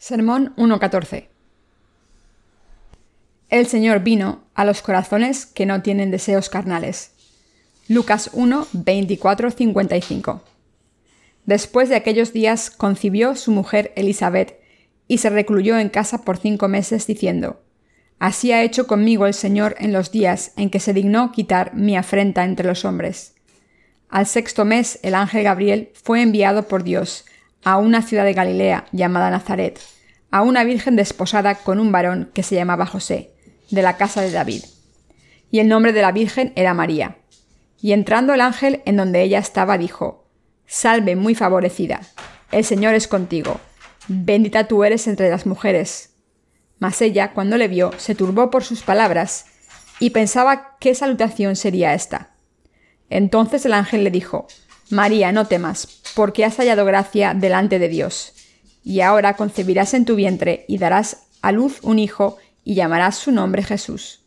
Sermón 1.14 El Señor vino a los corazones que no tienen deseos carnales. Lucas 1, 55. Después de aquellos días concibió su mujer Elizabeth y se recluyó en casa por cinco meses diciendo, Así ha hecho conmigo el Señor en los días en que se dignó quitar mi afrenta entre los hombres. Al sexto mes el ángel Gabriel fue enviado por Dios a una ciudad de Galilea llamada Nazaret, a una virgen desposada con un varón que se llamaba José, de la casa de David. Y el nombre de la virgen era María. Y entrando el ángel en donde ella estaba, dijo, Salve muy favorecida, el Señor es contigo, bendita tú eres entre las mujeres. Mas ella, cuando le vio, se turbó por sus palabras, y pensaba qué salutación sería esta. Entonces el ángel le dijo, María, no temas, porque has hallado gracia delante de Dios. Y ahora concebirás en tu vientre y darás a luz un hijo y llamarás su nombre Jesús.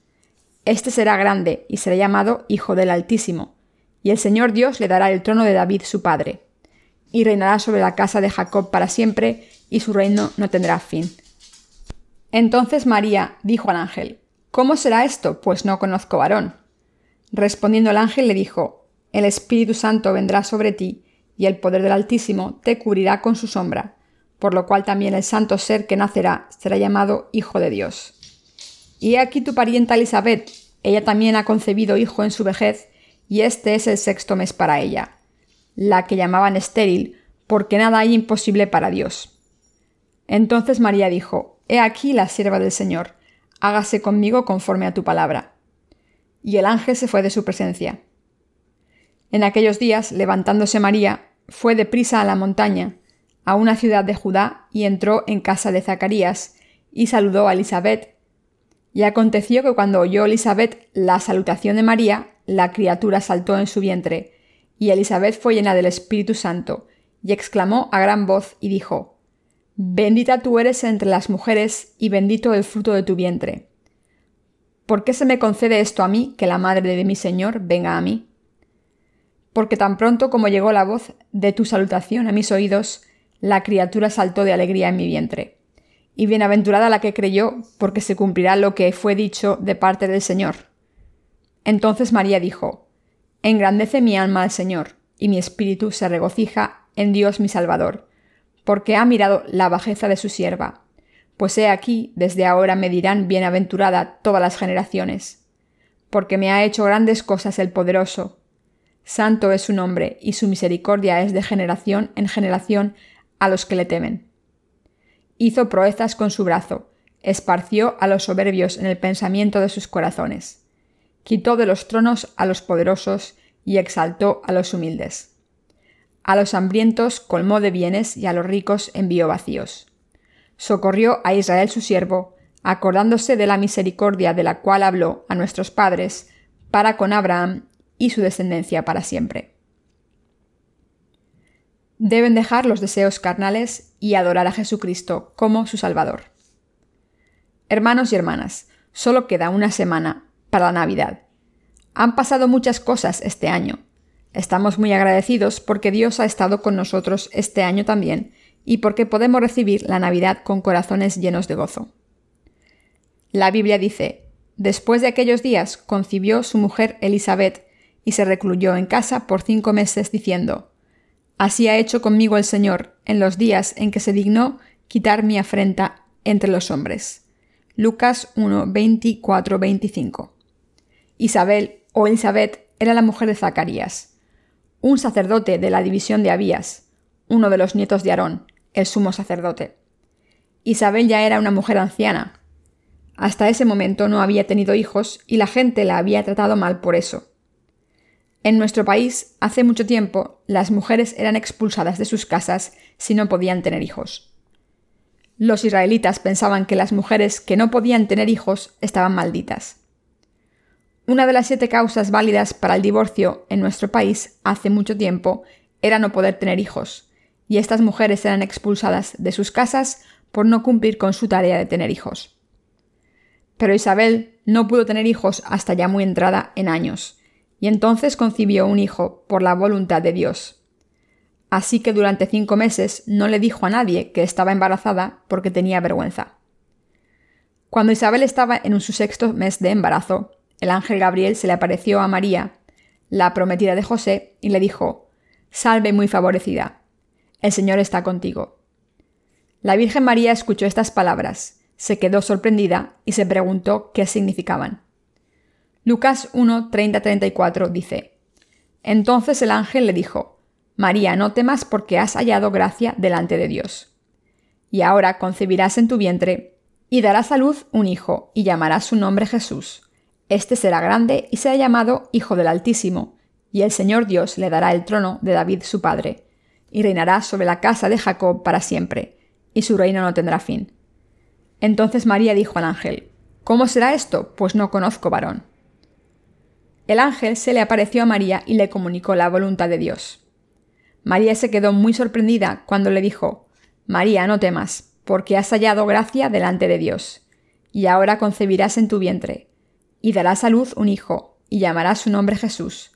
Este será grande y será llamado Hijo del Altísimo, y el Señor Dios le dará el trono de David su padre, y reinará sobre la casa de Jacob para siempre, y su reino no tendrá fin. Entonces María dijo al ángel, ¿Cómo será esto? Pues no conozco varón. Respondiendo el ángel le dijo, el Espíritu Santo vendrá sobre ti, y el poder del Altísimo te cubrirá con su sombra, por lo cual también el santo ser que nacerá será llamado Hijo de Dios. Y he aquí tu parienta Elizabeth, ella también ha concebido hijo en su vejez, y este es el sexto mes para ella, la que llamaban estéril, porque nada hay imposible para Dios. Entonces María dijo, He aquí la sierva del Señor, hágase conmigo conforme a tu palabra. Y el ángel se fue de su presencia. En aquellos días, levantándose María, fue deprisa a la montaña, a una ciudad de Judá, y entró en casa de Zacarías, y saludó a Elizabeth. Y aconteció que cuando oyó Elizabeth la salutación de María, la criatura saltó en su vientre, y Elizabeth fue llena del Espíritu Santo, y exclamó a gran voz y dijo, Bendita tú eres entre las mujeres, y bendito el fruto de tu vientre. ¿Por qué se me concede esto a mí, que la madre de mi Señor venga a mí? Porque tan pronto como llegó la voz de tu salutación a mis oídos, la criatura saltó de alegría en mi vientre. Y bienaventurada la que creyó, porque se cumplirá lo que fue dicho de parte del Señor. Entonces María dijo, Engrandece mi alma al Señor, y mi espíritu se regocija en Dios mi Salvador, porque ha mirado la bajeza de su sierva. Pues he aquí, desde ahora me dirán bienaventurada todas las generaciones, porque me ha hecho grandes cosas el poderoso, Santo es su nombre, y su misericordia es de generación en generación a los que le temen. Hizo proezas con su brazo, esparció a los soberbios en el pensamiento de sus corazones. Quitó de los tronos a los poderosos y exaltó a los humildes. A los hambrientos colmó de bienes y a los ricos envió vacíos. Socorrió a Israel su siervo, acordándose de la misericordia de la cual habló a nuestros padres, para con Abraham y su descendencia para siempre. Deben dejar los deseos carnales y adorar a Jesucristo como su Salvador. Hermanos y hermanas, solo queda una semana para la Navidad. Han pasado muchas cosas este año. Estamos muy agradecidos porque Dios ha estado con nosotros este año también y porque podemos recibir la Navidad con corazones llenos de gozo. La Biblia dice, Después de aquellos días concibió su mujer Elizabeth y se recluyó en casa por cinco meses diciendo, Así ha hecho conmigo el Señor en los días en que se dignó quitar mi afrenta entre los hombres. Lucas 1, 24, 25. Isabel o Elizabeth era la mujer de Zacarías, un sacerdote de la división de Abías, uno de los nietos de Aarón, el sumo sacerdote. Isabel ya era una mujer anciana. Hasta ese momento no había tenido hijos y la gente la había tratado mal por eso. En nuestro país, hace mucho tiempo, las mujeres eran expulsadas de sus casas si no podían tener hijos. Los israelitas pensaban que las mujeres que no podían tener hijos estaban malditas. Una de las siete causas válidas para el divorcio en nuestro país hace mucho tiempo era no poder tener hijos, y estas mujeres eran expulsadas de sus casas por no cumplir con su tarea de tener hijos. Pero Isabel no pudo tener hijos hasta ya muy entrada en años, y entonces concibió un hijo por la voluntad de Dios. así que durante cinco meses no le dijo a nadie que estaba embarazada porque tenía vergüenza. Cuando Isabel estaba en su sexto mes de embarazo, el ángel Gabriel se le apareció a María, la prometida de José, y le dijo, Salve muy favorecida, el Señor está contigo. La Virgen María escuchó estas palabras, se quedó sorprendida y se preguntó qué significaban. Lucas 1, 30-34 dice, Entonces el ángel le dijo, María, no temas porque has hallado gracia delante de Dios. Y ahora concebirás en tu vientre, y darás a luz un hijo, y llamarás su nombre Jesús. Este será grande y será llamado Hijo del Altísimo, y el Señor Dios le dará el trono de David su padre, y reinará sobre la casa de Jacob para siempre, y su reino no tendrá fin. Entonces María dijo al ángel, ¿Cómo será esto? Pues no conozco varón. El ángel se le apareció a María y le comunicó la voluntad de Dios. María se quedó muy sorprendida cuando le dijo, María, no temas, porque has hallado gracia delante de Dios, y ahora concebirás en tu vientre, y darás a luz un hijo, y llamarás su nombre Jesús.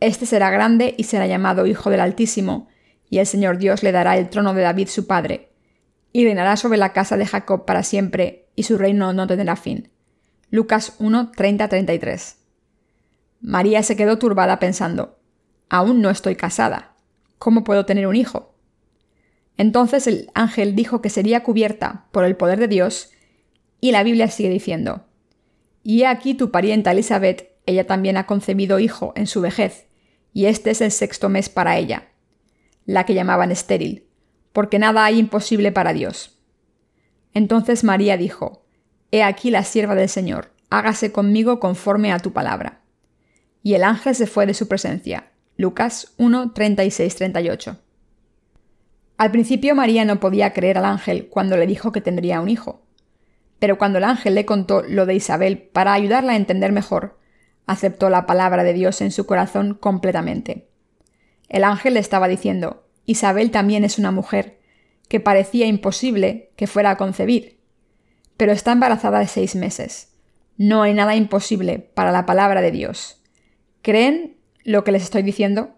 Este será grande y será llamado Hijo del Altísimo, y el Señor Dios le dará el trono de David su padre, y reinará sobre la casa de Jacob para siempre, y su reino no tendrá fin. Lucas 1, 30-33. María se quedó turbada pensando, aún no estoy casada ¿cómo puedo tener un hijo? Entonces el ángel dijo que sería cubierta por el poder de Dios, y la Biblia sigue diciendo, Y he aquí tu parienta Elizabeth, ella también ha concebido hijo en su vejez, y este es el sexto mes para ella, la que llamaban estéril, porque nada hay imposible para Dios. Entonces María dijo, He aquí la sierva del Señor, hágase conmigo conforme a tu palabra. Y el ángel se fue de su presencia, Lucas 1, 36, 38. Al principio María no podía creer al ángel cuando le dijo que tendría un hijo. Pero cuando el ángel le contó lo de Isabel para ayudarla a entender mejor, aceptó la palabra de Dios en su corazón completamente. El ángel le estaba diciendo, Isabel también es una mujer, que parecía imposible que fuera a concebir, pero está embarazada de seis meses. No hay nada imposible para la palabra de Dios. ¿Creen lo que les estoy diciendo?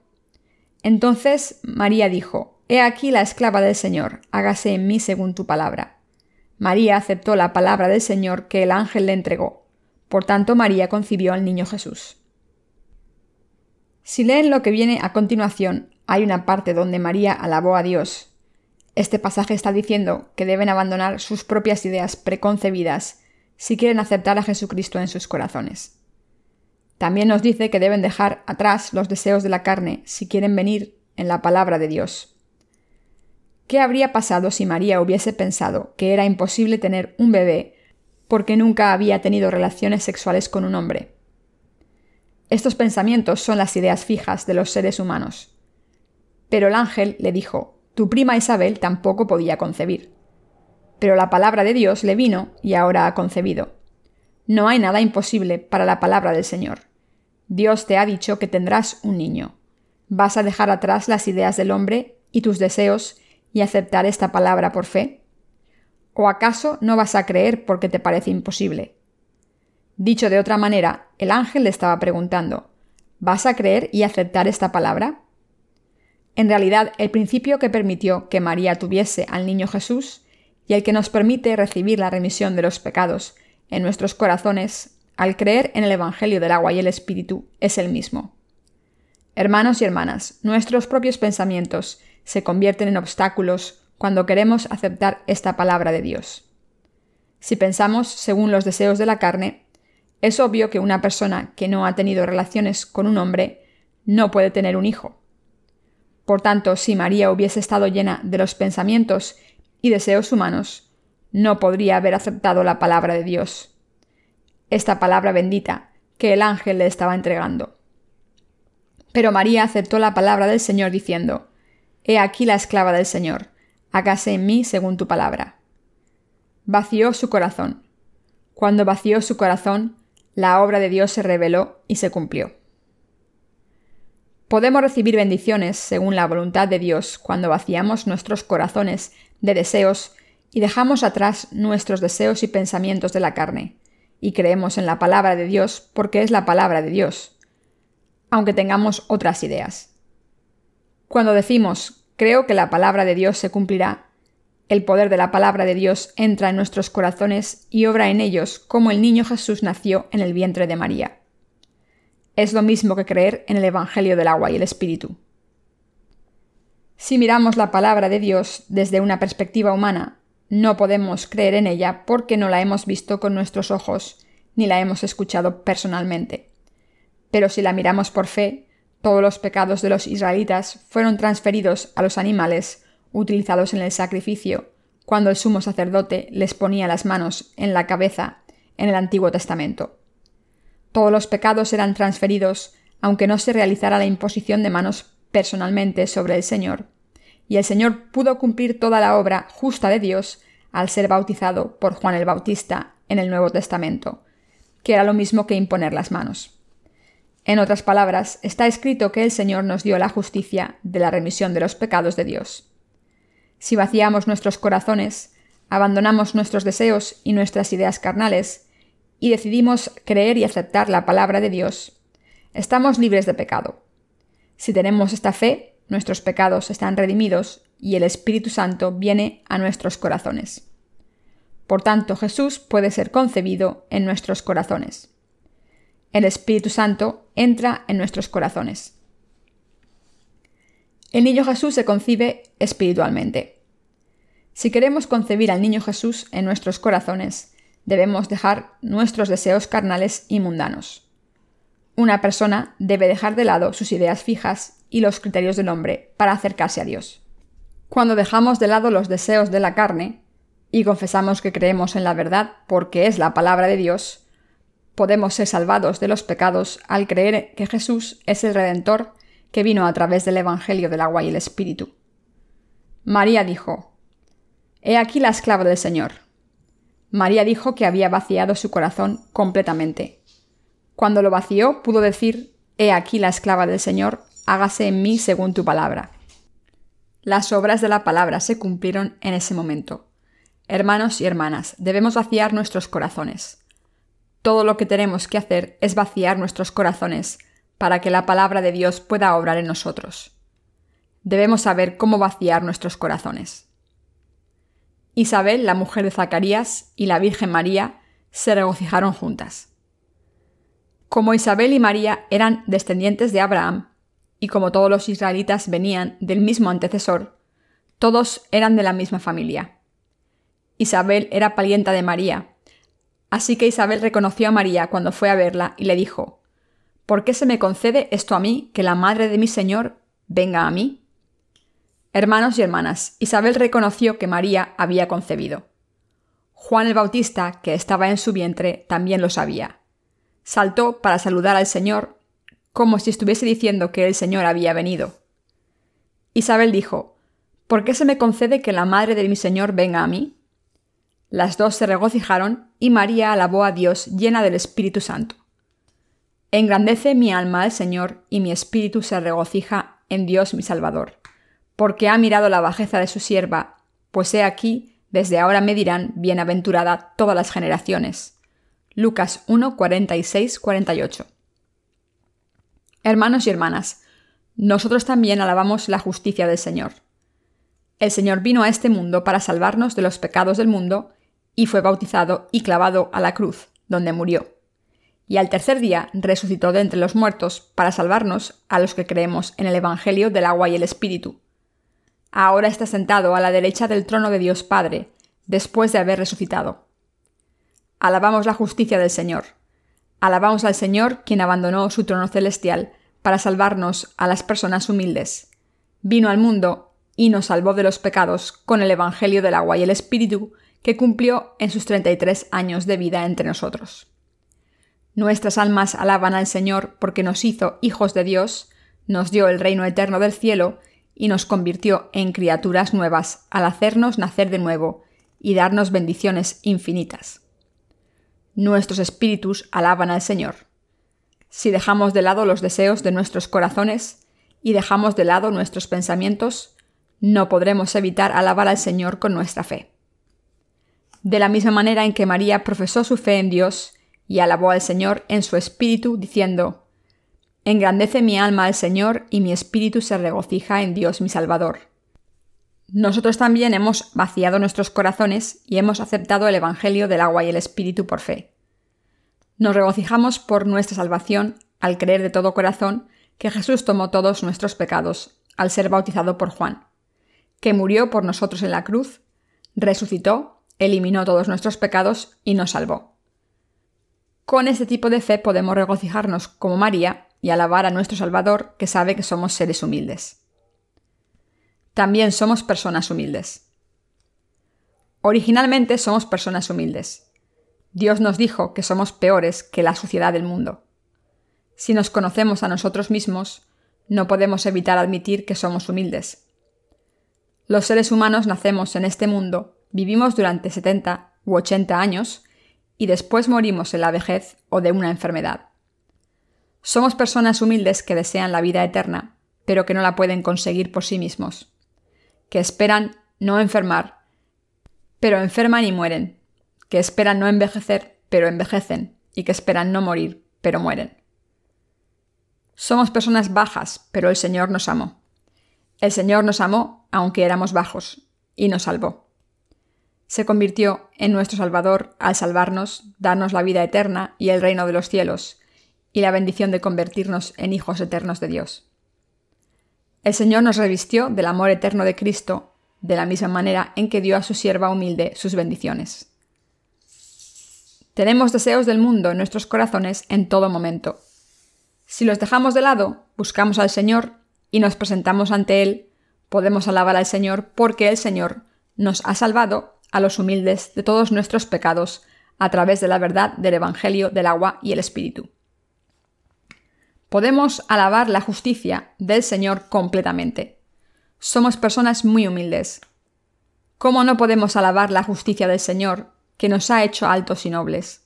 Entonces María dijo, He aquí la esclava del Señor, hágase en mí según tu palabra. María aceptó la palabra del Señor que el ángel le entregó. Por tanto, María concibió al niño Jesús. Si leen lo que viene a continuación, hay una parte donde María alabó a Dios. Este pasaje está diciendo que deben abandonar sus propias ideas preconcebidas si quieren aceptar a Jesucristo en sus corazones. También nos dice que deben dejar atrás los deseos de la carne si quieren venir en la palabra de Dios. ¿Qué habría pasado si María hubiese pensado que era imposible tener un bebé porque nunca había tenido relaciones sexuales con un hombre? Estos pensamientos son las ideas fijas de los seres humanos. Pero el ángel le dijo, tu prima Isabel tampoco podía concebir. Pero la palabra de Dios le vino y ahora ha concebido. No hay nada imposible para la palabra del Señor. Dios te ha dicho que tendrás un niño. ¿Vas a dejar atrás las ideas del hombre y tus deseos y aceptar esta palabra por fe? ¿O acaso no vas a creer porque te parece imposible? Dicho de otra manera, el ángel le estaba preguntando, ¿vas a creer y aceptar esta palabra? En realidad, el principio que permitió que María tuviese al niño Jesús y el que nos permite recibir la remisión de los pecados en nuestros corazones al creer en el Evangelio del agua y el Espíritu es el mismo. Hermanos y hermanas, nuestros propios pensamientos se convierten en obstáculos cuando queremos aceptar esta palabra de Dios. Si pensamos según los deseos de la carne, es obvio que una persona que no ha tenido relaciones con un hombre no puede tener un hijo. Por tanto, si María hubiese estado llena de los pensamientos y deseos humanos, no podría haber aceptado la palabra de Dios. Esta palabra bendita que el ángel le estaba entregando. Pero María aceptó la palabra del Señor diciendo, He aquí la esclava del Señor, hágase en mí según tu palabra. Vació su corazón. Cuando vació su corazón, la obra de Dios se reveló y se cumplió. Podemos recibir bendiciones según la voluntad de Dios cuando vaciamos nuestros corazones de deseos y dejamos atrás nuestros deseos y pensamientos de la carne, y creemos en la palabra de Dios porque es la palabra de Dios, aunque tengamos otras ideas. Cuando decimos creo que la palabra de Dios se cumplirá, el poder de la palabra de Dios entra en nuestros corazones y obra en ellos como el niño Jesús nació en el vientre de María. Es lo mismo que creer en el Evangelio del agua y el Espíritu. Si miramos la palabra de Dios desde una perspectiva humana, no podemos creer en ella porque no la hemos visto con nuestros ojos ni la hemos escuchado personalmente. Pero si la miramos por fe, todos los pecados de los israelitas fueron transferidos a los animales utilizados en el sacrificio, cuando el sumo sacerdote les ponía las manos en la cabeza en el Antiguo Testamento. Todos los pecados eran transferidos, aunque no se realizara la imposición de manos personalmente sobre el Señor, y el Señor pudo cumplir toda la obra justa de Dios al ser bautizado por Juan el Bautista en el Nuevo Testamento, que era lo mismo que imponer las manos. En otras palabras, está escrito que el Señor nos dio la justicia de la remisión de los pecados de Dios. Si vaciamos nuestros corazones, abandonamos nuestros deseos y nuestras ideas carnales, y decidimos creer y aceptar la palabra de Dios, estamos libres de pecado. Si tenemos esta fe, nuestros pecados están redimidos y el Espíritu Santo viene a nuestros corazones. Por tanto, Jesús puede ser concebido en nuestros corazones. El Espíritu Santo entra en nuestros corazones. El niño Jesús se concibe espiritualmente. Si queremos concebir al niño Jesús en nuestros corazones, debemos dejar nuestros deseos carnales y mundanos. Una persona debe dejar de lado sus ideas fijas y los criterios del hombre para acercarse a Dios. Cuando dejamos de lado los deseos de la carne y confesamos que creemos en la verdad porque es la palabra de Dios, podemos ser salvados de los pecados al creer que Jesús es el Redentor que vino a través del Evangelio del agua y el Espíritu. María dijo, He aquí la esclava del Señor. María dijo que había vaciado su corazón completamente. Cuando lo vació, pudo decir, He aquí la esclava del Señor, hágase en mí según tu palabra. Las obras de la palabra se cumplieron en ese momento. Hermanos y hermanas, debemos vaciar nuestros corazones. Todo lo que tenemos que hacer es vaciar nuestros corazones para que la palabra de Dios pueda obrar en nosotros. Debemos saber cómo vaciar nuestros corazones. Isabel, la mujer de Zacarías, y la Virgen María se regocijaron juntas. Como Isabel y María eran descendientes de Abraham, y como todos los israelitas venían del mismo antecesor, todos eran de la misma familia. Isabel era parienta de María, así que Isabel reconoció a María cuando fue a verla y le dijo, ¿Por qué se me concede esto a mí, que la madre de mi Señor venga a mí? Hermanos y hermanas, Isabel reconoció que María había concebido. Juan el Bautista, que estaba en su vientre, también lo sabía saltó para saludar al Señor, como si estuviese diciendo que el Señor había venido. Isabel dijo, ¿Por qué se me concede que la madre de mi Señor venga a mí? Las dos se regocijaron y María alabó a Dios llena del Espíritu Santo. Engrandece mi alma al Señor y mi espíritu se regocija en Dios mi Salvador, porque ha mirado la bajeza de su sierva, pues he aquí, desde ahora me dirán bienaventurada todas las generaciones Lucas 1, 46, 48. Hermanos y hermanas, nosotros también alabamos la justicia del Señor. El Señor vino a este mundo para salvarnos de los pecados del mundo y fue bautizado y clavado a la cruz, donde murió. Y al tercer día resucitó de entre los muertos para salvarnos a los que creemos en el Evangelio del agua y el Espíritu. Ahora está sentado a la derecha del trono de Dios Padre, después de haber resucitado. Alabamos la justicia del Señor. Alabamos al Señor quien abandonó su trono celestial para salvarnos a las personas humildes. Vino al mundo y nos salvó de los pecados con el Evangelio del agua y el Espíritu que cumplió en sus 33 años de vida entre nosotros. Nuestras almas alaban al Señor porque nos hizo hijos de Dios, nos dio el reino eterno del cielo y nos convirtió en criaturas nuevas al hacernos nacer de nuevo y darnos bendiciones infinitas nuestros espíritus alaban al Señor. Si dejamos de lado los deseos de nuestros corazones y dejamos de lado nuestros pensamientos, no podremos evitar alabar al Señor con nuestra fe. De la misma manera en que María profesó su fe en Dios y alabó al Señor en su espíritu, diciendo, Engrandece mi alma al Señor y mi espíritu se regocija en Dios mi Salvador. Nosotros también hemos vaciado nuestros corazones y hemos aceptado el Evangelio del agua y el Espíritu por fe. Nos regocijamos por nuestra salvación al creer de todo corazón que Jesús tomó todos nuestros pecados al ser bautizado por Juan, que murió por nosotros en la cruz, resucitó, eliminó todos nuestros pecados y nos salvó. Con este tipo de fe podemos regocijarnos como María y alabar a nuestro Salvador que sabe que somos seres humildes. También somos personas humildes. Originalmente somos personas humildes. Dios nos dijo que somos peores que la suciedad del mundo. Si nos conocemos a nosotros mismos, no podemos evitar admitir que somos humildes. Los seres humanos nacemos en este mundo, vivimos durante 70 u 80 años y después morimos en la vejez o de una enfermedad. Somos personas humildes que desean la vida eterna, pero que no la pueden conseguir por sí mismos, que esperan no enfermar, pero enferman y mueren, que esperan no envejecer, pero envejecen, y que esperan no morir, pero mueren. Somos personas bajas, pero el Señor nos amó. El Señor nos amó aunque éramos bajos, y nos salvó. Se convirtió en nuestro Salvador al salvarnos, darnos la vida eterna y el reino de los cielos, y la bendición de convertirnos en hijos eternos de Dios. El Señor nos revistió del amor eterno de Cristo, de la misma manera en que dio a su sierva humilde sus bendiciones. Tenemos deseos del mundo en nuestros corazones en todo momento. Si los dejamos de lado, buscamos al Señor y nos presentamos ante Él, podemos alabar al Señor porque el Señor nos ha salvado a los humildes de todos nuestros pecados a través de la verdad del Evangelio del agua y el Espíritu podemos alabar la justicia del Señor completamente. Somos personas muy humildes. ¿Cómo no podemos alabar la justicia del Señor, que nos ha hecho altos y nobles?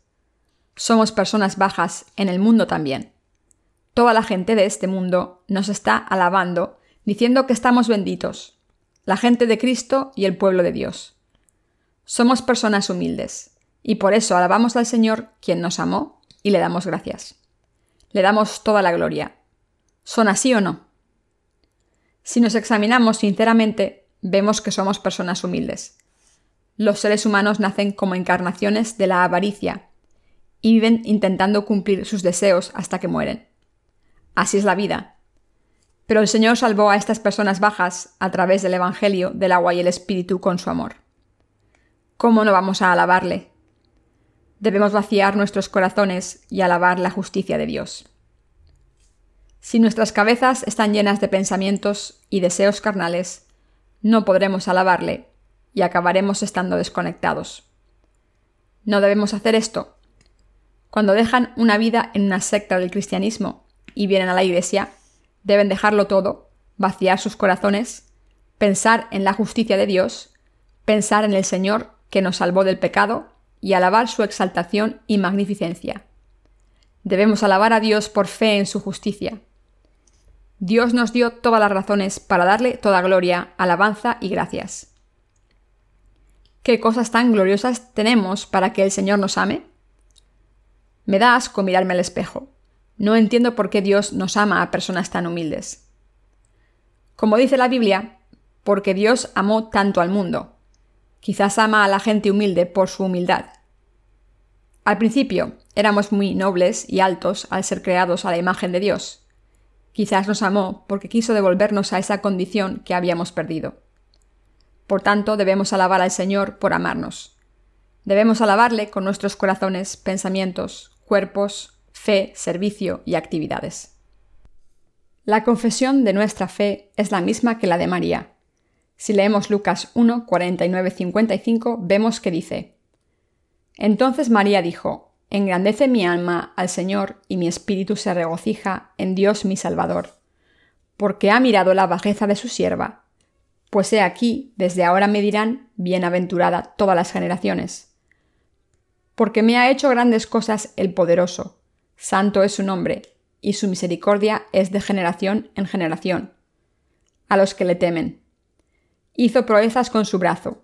Somos personas bajas en el mundo también. Toda la gente de este mundo nos está alabando, diciendo que estamos benditos, la gente de Cristo y el pueblo de Dios. Somos personas humildes, y por eso alabamos al Señor, quien nos amó, y le damos gracias le damos toda la gloria. ¿Son así o no? Si nos examinamos sinceramente, vemos que somos personas humildes. Los seres humanos nacen como encarnaciones de la avaricia y viven intentando cumplir sus deseos hasta que mueren. Así es la vida. Pero el Señor salvó a estas personas bajas a través del Evangelio del agua y el Espíritu con su amor. ¿Cómo no vamos a alabarle? Debemos vaciar nuestros corazones y alabar la justicia de Dios. Si nuestras cabezas están llenas de pensamientos y deseos carnales, no podremos alabarle y acabaremos estando desconectados. No debemos hacer esto. Cuando dejan una vida en una secta del cristianismo y vienen a la iglesia, deben dejarlo todo, vaciar sus corazones, pensar en la justicia de Dios, pensar en el Señor que nos salvó del pecado y alabar su exaltación y magnificencia. Debemos alabar a Dios por fe en su justicia. Dios nos dio todas las razones para darle toda gloria, alabanza y gracias. ¿Qué cosas tan gloriosas tenemos para que el Señor nos ame? Me da asco mirarme al espejo. No entiendo por qué Dios nos ama a personas tan humildes. Como dice la Biblia, porque Dios amó tanto al mundo, Quizás ama a la gente humilde por su humildad. Al principio éramos muy nobles y altos al ser creados a la imagen de Dios. Quizás nos amó porque quiso devolvernos a esa condición que habíamos perdido. Por tanto, debemos alabar al Señor por amarnos. Debemos alabarle con nuestros corazones, pensamientos, cuerpos, fe, servicio y actividades. La confesión de nuestra fe es la misma que la de María. Si leemos Lucas 1, 49, 55, vemos que dice, Entonces María dijo, Engrandece mi alma al Señor y mi espíritu se regocija en Dios mi Salvador, porque ha mirado la bajeza de su sierva. Pues he aquí, desde ahora me dirán, bienaventurada todas las generaciones. Porque me ha hecho grandes cosas el poderoso, santo es su nombre, y su misericordia es de generación en generación, a los que le temen hizo proezas con su brazo,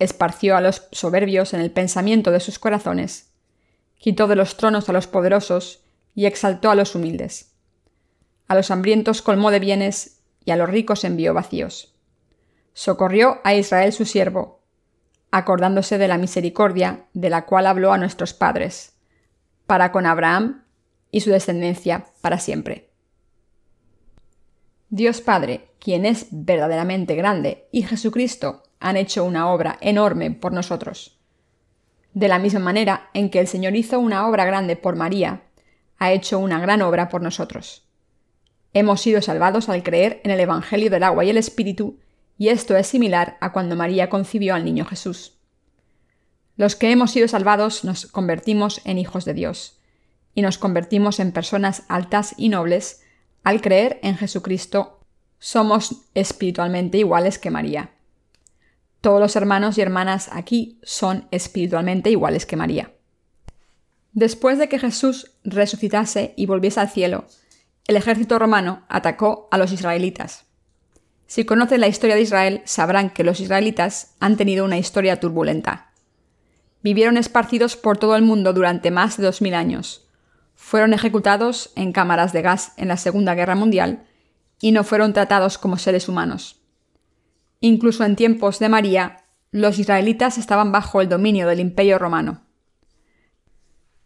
esparció a los soberbios en el pensamiento de sus corazones, quitó de los tronos a los poderosos y exaltó a los humildes. A los hambrientos colmó de bienes y a los ricos envió vacíos. Socorrió a Israel su siervo, acordándose de la misericordia de la cual habló a nuestros padres, para con Abraham y su descendencia para siempre. Dios Padre, quien es verdaderamente grande, y Jesucristo han hecho una obra enorme por nosotros. De la misma manera en que el Señor hizo una obra grande por María, ha hecho una gran obra por nosotros. Hemos sido salvados al creer en el Evangelio del agua y el Espíritu, y esto es similar a cuando María concibió al niño Jesús. Los que hemos sido salvados nos convertimos en hijos de Dios, y nos convertimos en personas altas y nobles al creer en Jesucristo. Somos espiritualmente iguales que María. Todos los hermanos y hermanas aquí son espiritualmente iguales que María. Después de que Jesús resucitase y volviese al cielo, el ejército romano atacó a los israelitas. Si conocen la historia de Israel, sabrán que los israelitas han tenido una historia turbulenta. Vivieron esparcidos por todo el mundo durante más de dos mil años. Fueron ejecutados en cámaras de gas en la Segunda Guerra Mundial y no fueron tratados como seres humanos. Incluso en tiempos de María, los israelitas estaban bajo el dominio del imperio romano.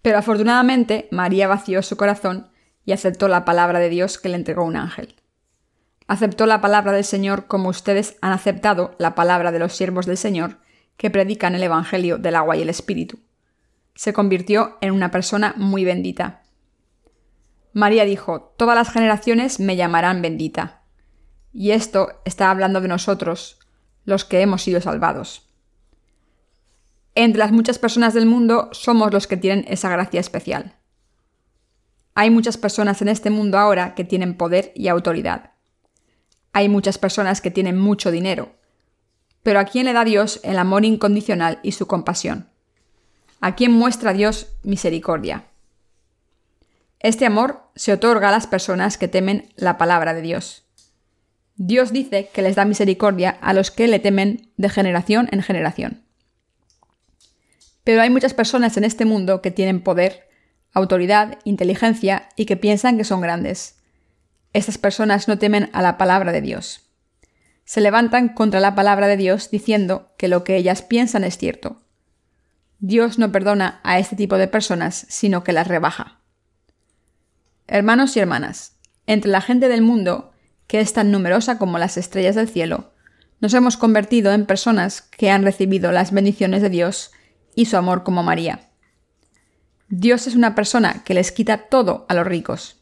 Pero afortunadamente María vació su corazón y aceptó la palabra de Dios que le entregó un ángel. Aceptó la palabra del Señor como ustedes han aceptado la palabra de los siervos del Señor que predican el Evangelio del agua y el Espíritu. Se convirtió en una persona muy bendita. María dijo, Todas las generaciones me llamarán bendita. Y esto está hablando de nosotros, los que hemos sido salvados. Entre las muchas personas del mundo somos los que tienen esa gracia especial. Hay muchas personas en este mundo ahora que tienen poder y autoridad. Hay muchas personas que tienen mucho dinero. Pero ¿a quién le da Dios el amor incondicional y su compasión? ¿A quién muestra Dios misericordia? Este amor se otorga a las personas que temen la palabra de Dios. Dios dice que les da misericordia a los que le temen de generación en generación. Pero hay muchas personas en este mundo que tienen poder, autoridad, inteligencia y que piensan que son grandes. Estas personas no temen a la palabra de Dios. Se levantan contra la palabra de Dios diciendo que lo que ellas piensan es cierto. Dios no perdona a este tipo de personas, sino que las rebaja. Hermanos y hermanas, entre la gente del mundo que es tan numerosa como las estrellas del cielo, nos hemos convertido en personas que han recibido las bendiciones de Dios y su amor como María. Dios es una persona que les quita todo a los ricos.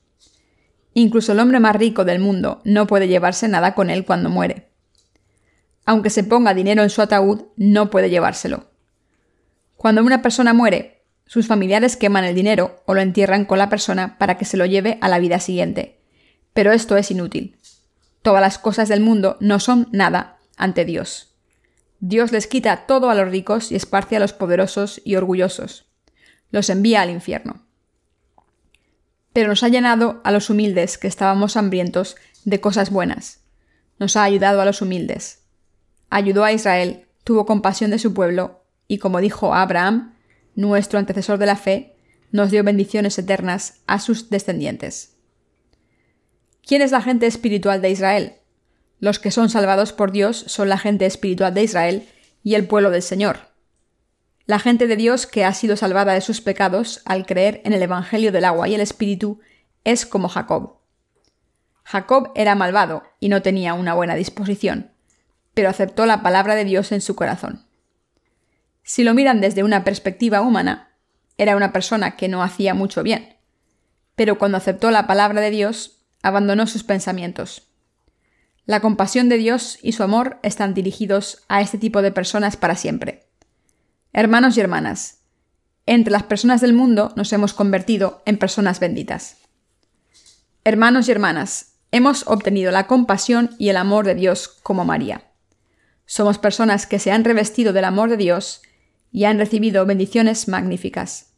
Incluso el hombre más rico del mundo no puede llevarse nada con él cuando muere. Aunque se ponga dinero en su ataúd, no puede llevárselo. Cuando una persona muere, sus familiares queman el dinero o lo entierran con la persona para que se lo lleve a la vida siguiente. Pero esto es inútil. Todas las cosas del mundo no son nada ante Dios. Dios les quita todo a los ricos y esparce a los poderosos y orgullosos. Los envía al infierno. Pero nos ha llenado a los humildes que estábamos hambrientos de cosas buenas. Nos ha ayudado a los humildes. Ayudó a Israel, tuvo compasión de su pueblo y, como dijo Abraham, nuestro antecesor de la fe, nos dio bendiciones eternas a sus descendientes. ¿Quién es la gente espiritual de Israel? Los que son salvados por Dios son la gente espiritual de Israel y el pueblo del Señor. La gente de Dios que ha sido salvada de sus pecados al creer en el Evangelio del agua y el Espíritu es como Jacob. Jacob era malvado y no tenía una buena disposición, pero aceptó la palabra de Dios en su corazón. Si lo miran desde una perspectiva humana, era una persona que no hacía mucho bien, pero cuando aceptó la palabra de Dios, abandonó sus pensamientos. La compasión de Dios y su amor están dirigidos a este tipo de personas para siempre. Hermanos y hermanas, entre las personas del mundo nos hemos convertido en personas benditas. Hermanos y hermanas, hemos obtenido la compasión y el amor de Dios como María. Somos personas que se han revestido del amor de Dios y han recibido bendiciones magníficas.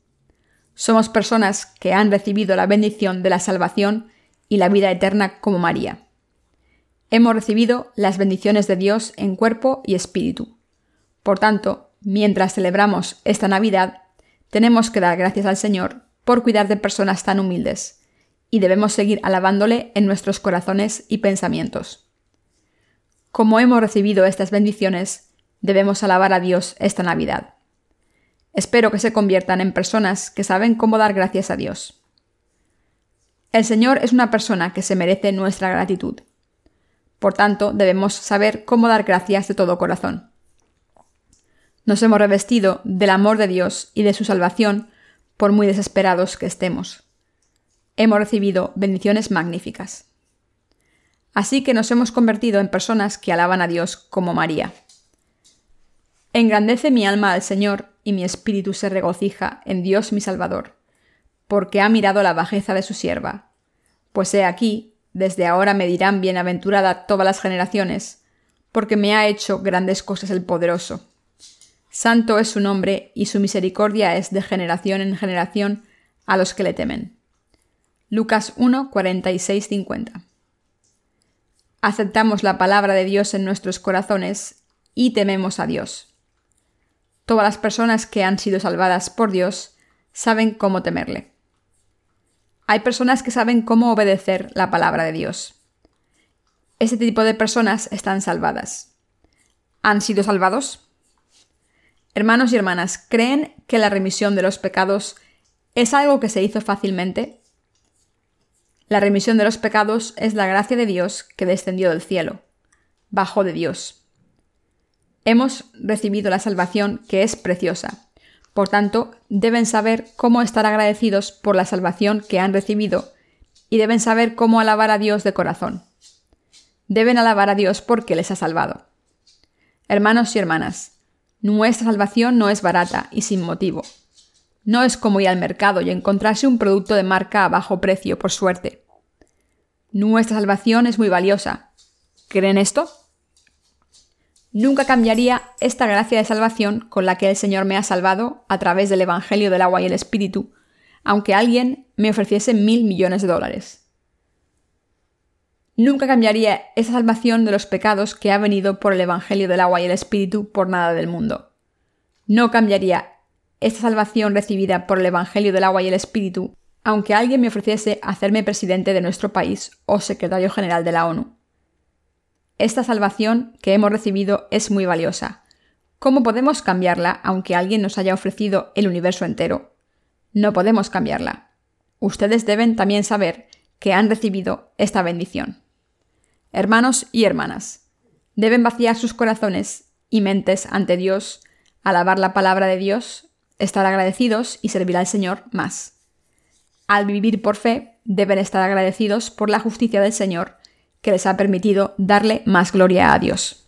Somos personas que han recibido la bendición de la salvación y la vida eterna como María. Hemos recibido las bendiciones de Dios en cuerpo y espíritu. Por tanto, mientras celebramos esta Navidad, tenemos que dar gracias al Señor por cuidar de personas tan humildes y debemos seguir alabándole en nuestros corazones y pensamientos. Como hemos recibido estas bendiciones, debemos alabar a Dios esta Navidad. Espero que se conviertan en personas que saben cómo dar gracias a Dios. El Señor es una persona que se merece nuestra gratitud. Por tanto, debemos saber cómo dar gracias de todo corazón. Nos hemos revestido del amor de Dios y de su salvación por muy desesperados que estemos. Hemos recibido bendiciones magníficas. Así que nos hemos convertido en personas que alaban a Dios como María. Engrandece mi alma al Señor y mi espíritu se regocija en Dios mi Salvador, porque ha mirado la bajeza de su sierva. Pues he aquí, desde ahora me dirán bienaventurada todas las generaciones, porque me ha hecho grandes cosas el poderoso. Santo es su nombre y su misericordia es de generación en generación a los que le temen. Lucas 1, 46, 50. Aceptamos la palabra de Dios en nuestros corazones y tememos a Dios. Todas las personas que han sido salvadas por Dios saben cómo temerle. Hay personas que saben cómo obedecer la palabra de Dios. Este tipo de personas están salvadas. ¿Han sido salvados? Hermanos y hermanas, ¿creen que la remisión de los pecados es algo que se hizo fácilmente? La remisión de los pecados es la gracia de Dios que descendió del cielo, bajo de Dios. Hemos recibido la salvación que es preciosa. Por tanto, deben saber cómo estar agradecidos por la salvación que han recibido y deben saber cómo alabar a Dios de corazón. Deben alabar a Dios porque les ha salvado. Hermanos y hermanas, nuestra salvación no es barata y sin motivo. No es como ir al mercado y encontrarse un producto de marca a bajo precio por suerte. Nuestra salvación es muy valiosa. ¿Creen esto? Nunca cambiaría esta gracia de salvación con la que el Señor me ha salvado a través del Evangelio del agua y el Espíritu, aunque alguien me ofreciese mil millones de dólares. Nunca cambiaría esa salvación de los pecados que ha venido por el Evangelio del agua y el Espíritu por nada del mundo. No cambiaría esta salvación recibida por el Evangelio del agua y el Espíritu, aunque alguien me ofreciese hacerme presidente de nuestro país o secretario general de la ONU. Esta salvación que hemos recibido es muy valiosa. ¿Cómo podemos cambiarla aunque alguien nos haya ofrecido el universo entero? No podemos cambiarla. Ustedes deben también saber que han recibido esta bendición. Hermanos y hermanas, deben vaciar sus corazones y mentes ante Dios, alabar la palabra de Dios, estar agradecidos y servir al Señor más. Al vivir por fe, deben estar agradecidos por la justicia del Señor, que les ha permitido darle más gloria a Dios.